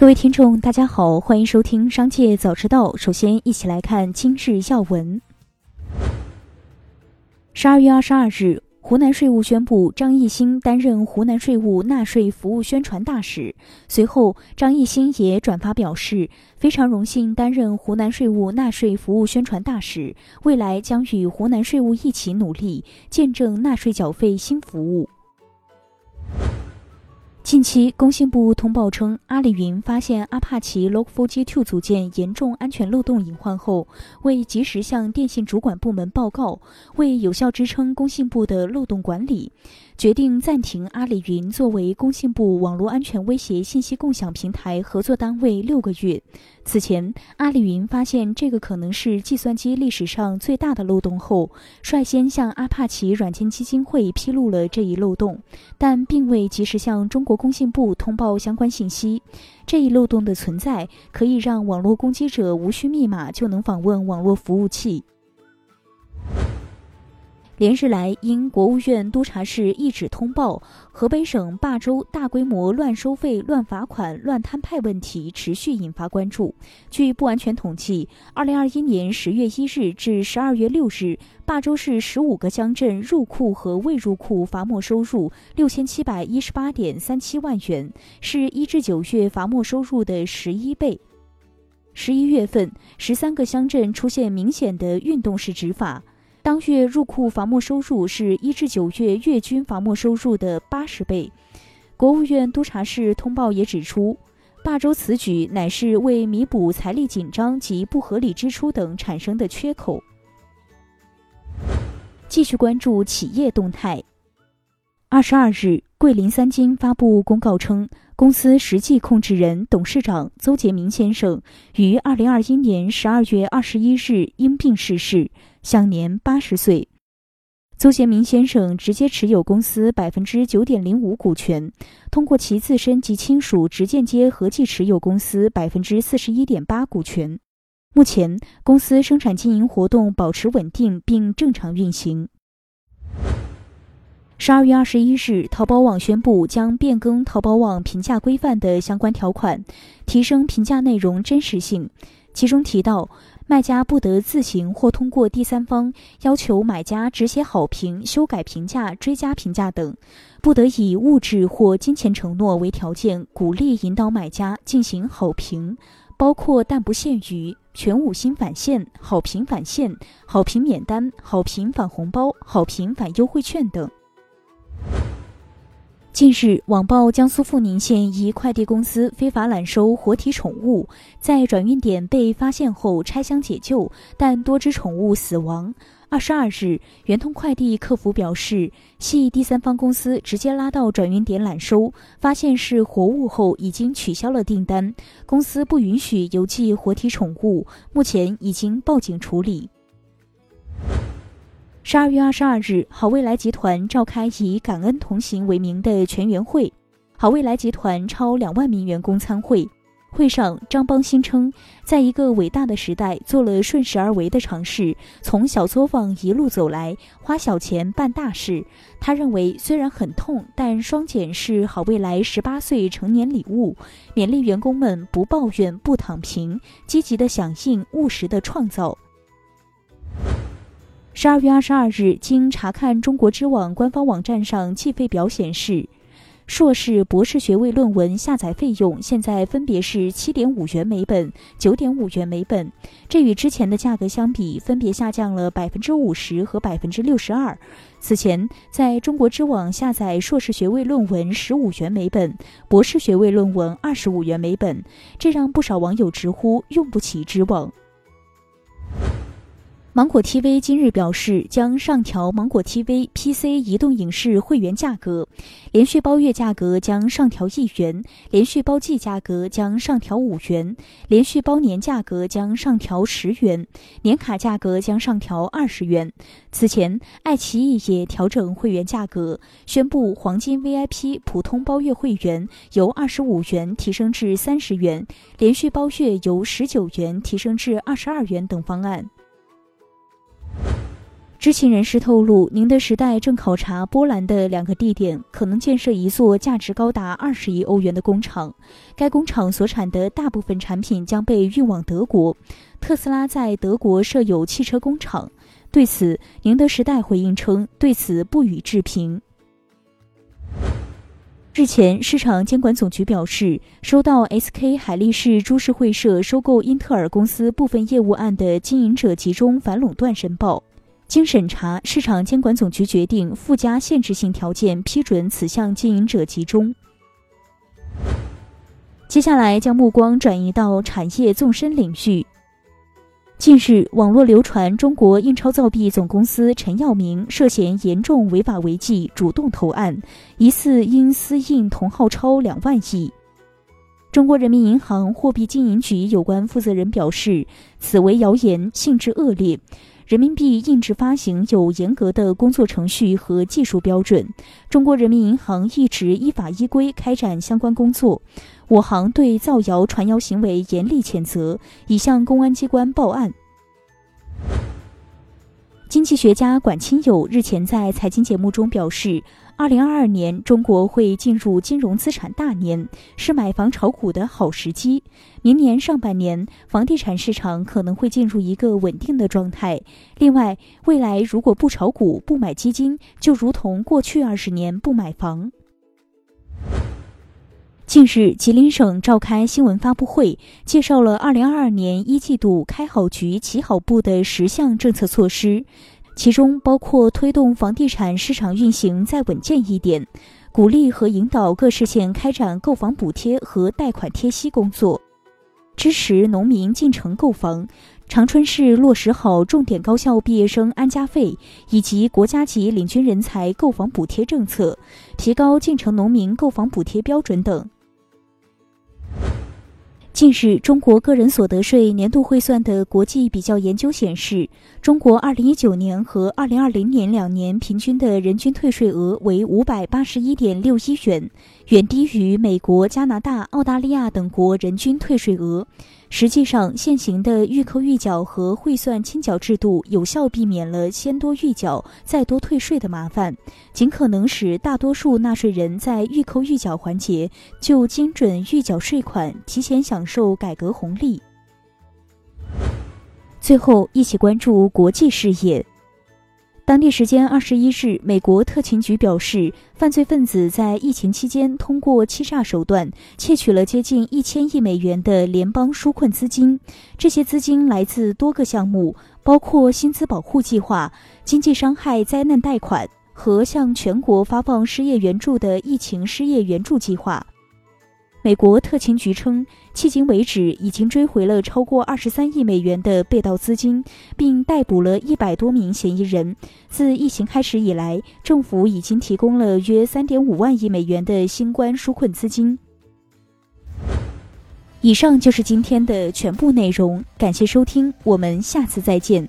各位听众，大家好，欢迎收听《商界早知道》。首先，一起来看今日要闻。十二月二十二日，湖南税务宣布张艺兴担任湖南税务纳税服务宣传大使。随后，张艺兴也转发表示，非常荣幸担任湖南税务纳税服务宣传大使，未来将与湖南税务一起努力，见证纳税缴费新服务。近期，工信部通报称，阿里云发现阿帕奇 Log4j2 组件严重安全漏洞隐患后，未及时向电信主管部门报告，未有效支撑工信部的漏洞管理。决定暂停阿里云作为工信部网络安全威胁信息共享平台合作单位六个月。此前，阿里云发现这个可能是计算机历史上最大的漏洞后，率先向阿帕奇软件基金会披露了这一漏洞，但并未及时向中国工信部通报相关信息。这一漏洞的存在，可以让网络攻击者无需密码就能访问网络服务器。连日来，因国务院督查室一纸通报，河北省霸州大规模乱收费、乱罚款、乱摊派问题持续引发关注。据不完全统计，二零二一年十月一日至十二月六日，霸州市十五个乡镇入库和未入库罚没收入六千七百一十八点三七万元，是一至九月罚没收入的十一倍。十一月份，十三个乡镇出现明显的运动式执法。当月入库罚没收入是一至九月月均罚没收入的八十倍。国务院督查室通报也指出，霸州此举乃是为弥补财力紧张及不合理支出等产生的缺口。继续关注企业动态。二十二日，桂林三金发布公告称，公司实际控制人、董事长邹杰明先生于二零二一年十二月二十一日因病逝世。享年八十岁，邹贤明先生直接持有公司百分之九点零五股权，通过其自身及亲属直间接合计持有公司百分之四十一点八股权。目前，公司生产经营活动保持稳定并正常运行。十二月二十一日，淘宝网宣布将变更淘宝网评价规范的相关条款，提升评价内容真实性。其中提到。卖家不得自行或通过第三方要求买家只写好评、修改评价、追加评价等；不得以物质或金钱承诺为条件，鼓励引导买家进行好评，包括但不限于全五星返现、好评返现、好评免单、好评返红包、好评返优惠券等。近日，网曝江苏阜宁县一快递公司非法揽收活体宠物，在转运点被发现后拆箱解救，但多只宠物死亡。二十二日，圆通快递客服表示，系第三方公司直接拉到转运点揽收，发现是活物后已经取消了订单，公司不允许邮寄活体宠物，目前已经报警处理。十二月二十二日，好未来集团召开以“感恩同行”为名的全员会，好未来集团超两万名员工参会。会上，张邦鑫称，在一个伟大的时代，做了顺势而为的尝试，从小作坊一路走来，花小钱办大事。他认为，虽然很痛，但双减是好未来十八岁成年礼物，勉励员工们不抱怨、不躺平，积极的响应，务实的创造。十二月二十二日，经查看中国知网官方网站上计费表显示，硕士、博士学位论文下载费用现在分别是七点五元每本、九点五元每本，这与之前的价格相比，分别下降了百分之五十和百分之六十二。此前，在中国知网下载硕士学位论文十五元每本，博士学位论文二十五元每本，这让不少网友直呼用不起知网。芒果 TV 今日表示，将上调芒果 TV PC 移动影视会员价格，连续包月价格将上调一元，连续包季价格将上调五元，连续包年价格将上调十元，年卡价格将上调二十元。此前，爱奇艺也调整会员价格，宣布黄金 VIP 普通包月会员由二十五元提升至三十元，连续包月由十九元提升至二十二元等方案。知情人士透露，宁德时代正考察波兰的两个地点，可能建设一座价值高达二十亿欧元的工厂。该工厂所产的大部分产品将被运往德国。特斯拉在德国设有汽车工厂。对此，宁德时代回应称，对此不予置评。日前，市场监管总局表示，收到 SK 海力士株式会社收购英特尔公司部分业务案的经营者集中反垄断申报。经审查，市场监管总局决定附加限制性条件，批准此项经营者集中。接下来，将目光转移到产业纵深领域。近日，网络流传中国印钞造币总公司陈耀明涉嫌严重违法违纪，主动投案，疑似因私印同号钞两万亿。中国人民银行货币经营局有关负责人表示，此为谣言，性质恶劣。人民币印制发行有严格的工作程序和技术标准，中国人民银行一直依法依规开展相关工作。我行对造谣传谣行为严厉谴责，已向公安机关报案。经济学家管清友日前在财经节目中表示，二零二二年中国会进入金融资产大年，是买房炒股的好时机。明年上半年，房地产市场可能会进入一个稳定的状态。另外，未来如果不炒股、不买基金，就如同过去二十年不买房。近日，吉林省召开新闻发布会，介绍了二零二二年一季度开好局、起好步的十项政策措施，其中包括推动房地产市场运行再稳健一点，鼓励和引导各市县开展购房补贴和贷款贴息工作，支持农民进城购房。长春市落实好重点高校毕业生安家费以及国家级领军人才购房补贴政策，提高进城农民购房补贴标准等。近日，中国个人所得税年度汇算的国际比较研究显示，中国2019年和2020年两年平均的人均退税额为581.61元，远低于美国、加拿大、澳大利亚等国人均退税额。实际上，现行的预扣预缴和汇算清缴制度有效避免了先多预缴再多退税的麻烦，尽可能使大多数纳税人在预扣预缴环节就精准预缴税款，提前享受改革红利。最后，一起关注国际事业。当地时间二十一日，美国特勤局表示，犯罪分子在疫情期间通过欺诈手段窃取了接近一千亿美元的联邦纾困资金。这些资金来自多个项目，包括薪资保护计划、经济伤害灾难贷款和向全国发放失业援助的疫情失业援助计划。美国特勤局称，迄今为止已经追回了超过二十三亿美元的被盗资金，并逮捕了一百多名嫌疑人。自疫情开始以来，政府已经提供了约三点五万亿美元的新冠纾困资金。以上就是今天的全部内容，感谢收听，我们下次再见。